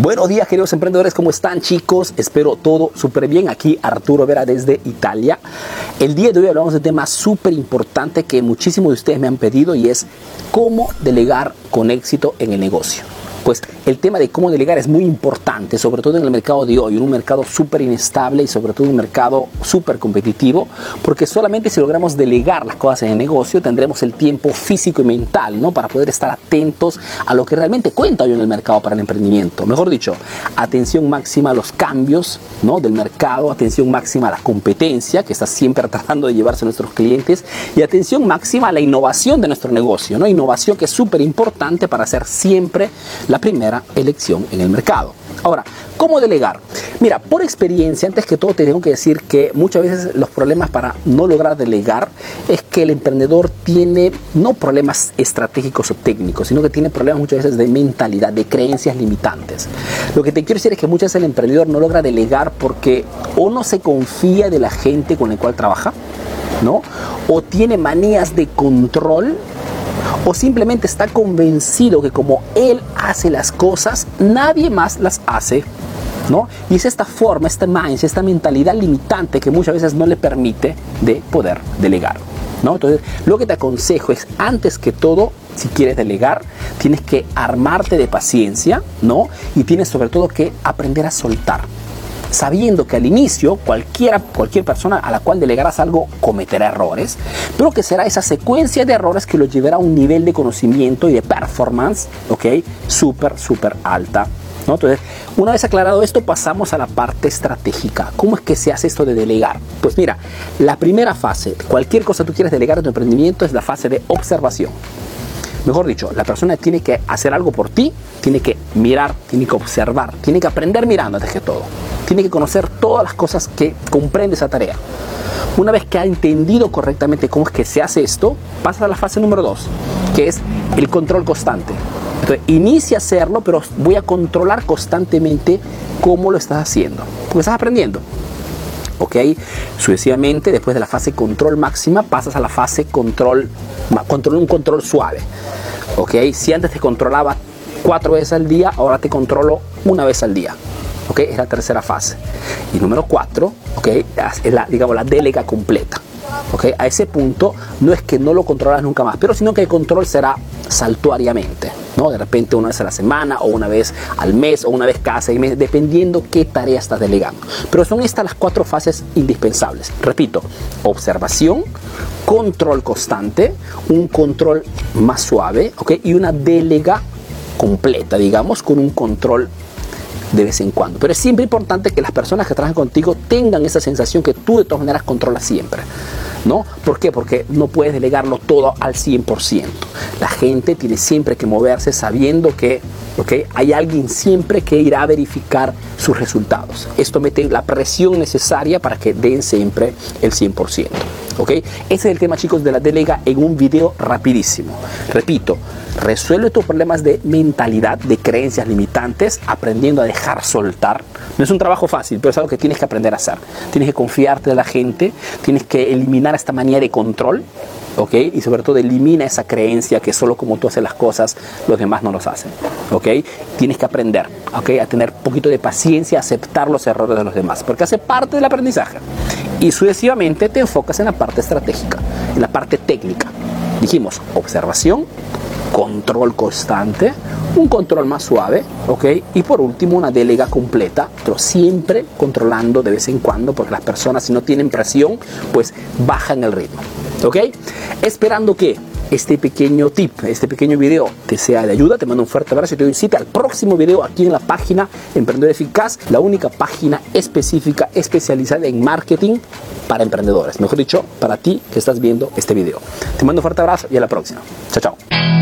Buenos días queridos emprendedores, ¿cómo están chicos? Espero todo súper bien. Aquí Arturo Vera desde Italia. El día de hoy hablamos de un tema súper importante que muchísimos de ustedes me han pedido y es cómo delegar con éxito en el negocio pues el tema de cómo delegar es muy importante, sobre todo en el mercado de hoy, en un mercado súper inestable y sobre todo un mercado súper competitivo, porque solamente si logramos delegar las cosas en el negocio tendremos el tiempo físico y mental, ¿no? Para poder estar atentos a lo que realmente cuenta hoy en el mercado para el emprendimiento. Mejor dicho, atención máxima a los cambios, ¿no? Del mercado, atención máxima a la competencia, que está siempre tratando de llevarse a nuestros clientes, y atención máxima a la innovación de nuestro negocio, ¿no? Innovación que es súper importante para hacer siempre la primera elección en el mercado. Ahora, ¿cómo delegar? Mira, por experiencia, antes que todo te tengo que decir que muchas veces los problemas para no lograr delegar es que el emprendedor tiene no problemas estratégicos o técnicos, sino que tiene problemas muchas veces de mentalidad, de creencias limitantes. Lo que te quiero decir es que muchas veces el emprendedor no logra delegar porque o no se confía de la gente con la cual trabaja, ¿no? O tiene manías de control o simplemente está convencido que como él hace las cosas, nadie más las hace. ¿No? Y es esta forma, este mindset, esta mentalidad limitante que muchas veces no le permite de poder delegar. ¿no? Entonces, lo que te aconsejo es, antes que todo, si quieres delegar, tienes que armarte de paciencia, ¿no? Y tienes sobre todo que aprender a soltar sabiendo que al inicio cualquiera, cualquier persona a la cual delegarás algo cometerá errores, pero que será esa secuencia de errores que lo llevará a un nivel de conocimiento y de performance, ¿ok? Súper, súper alta. ¿no? Entonces, una vez aclarado esto, pasamos a la parte estratégica. ¿Cómo es que se hace esto de delegar? Pues mira, la primera fase, cualquier cosa que tú quieres delegar a tu emprendimiento es la fase de observación. Mejor dicho, la persona tiene que hacer algo por ti, tiene que mirar, tiene que observar, tiene que aprender mirando antes que todo tiene que conocer todas las cosas que comprende esa tarea. Una vez que ha entendido correctamente cómo es que se hace esto, pasa a la fase número dos, que es el control constante. Entonces, inicia a hacerlo, pero voy a controlar constantemente cómo lo estás haciendo, porque estás aprendiendo. ¿Ok? Sucesivamente, después de la fase control máxima, pasas a la fase control, control un control suave, ¿ok? Si antes te controlaba cuatro veces al día, ahora te controlo una vez al día. ¿ok? Es la tercera fase. Y número cuatro, ¿ok? Es la, digamos, la delega completa. ¿ok? A ese punto no es que no lo controlas nunca más, pero sino que el control será saltuariamente. ¿no? De repente una vez a la semana o una vez al mes o una vez cada seis meses, dependiendo qué tarea estás delegando. Pero son estas las cuatro fases indispensables. Repito, observación, control constante, un control más suave ¿ok? y una delega completa, digamos, con un control de vez en cuando. Pero es siempre importante que las personas que trabajan contigo tengan esa sensación que tú de todas maneras controlas siempre. ¿No? ¿Por qué? Porque no puedes delegarlo todo al 100%. La gente tiene siempre que moverse sabiendo que ¿okay? hay alguien siempre que irá a verificar sus resultados. Esto mete la presión necesaria para que den siempre el 100%. ¿ok? Ese es el tema, chicos, de la delega en un video rapidísimo. Repito, resuelve tus problemas de mentalidad, de creencias limitantes, aprendiendo a dejar soltar. No es un trabajo fácil, pero es algo que tienes que aprender a hacer. Tienes que confiarte de la gente, tienes que eliminar esta manía de control, ¿ok? Y sobre todo elimina esa creencia que solo como tú haces las cosas, los demás no los hacen, ¿ok? Tienes que aprender, ¿ok? A tener poquito de paciencia, aceptar los errores de los demás, porque hace parte del aprendizaje y sucesivamente te enfocas en la parte estratégica, en la parte técnica. Dijimos observación, control constante, un control más suave, ¿ok? Y por último una delega completa, pero siempre controlando de vez en cuando, porque las personas si no tienen presión, pues bajan el ritmo, ¿ok? Esperando que este pequeño tip, este pequeño video te sea de ayuda. Te mando un fuerte abrazo y te doy cita al próximo video aquí en la página Emprendedor Eficaz, la única página específica especializada en marketing para emprendedores. Mejor dicho, para ti que estás viendo este video. Te mando un fuerte abrazo y a la próxima. Chao, chao.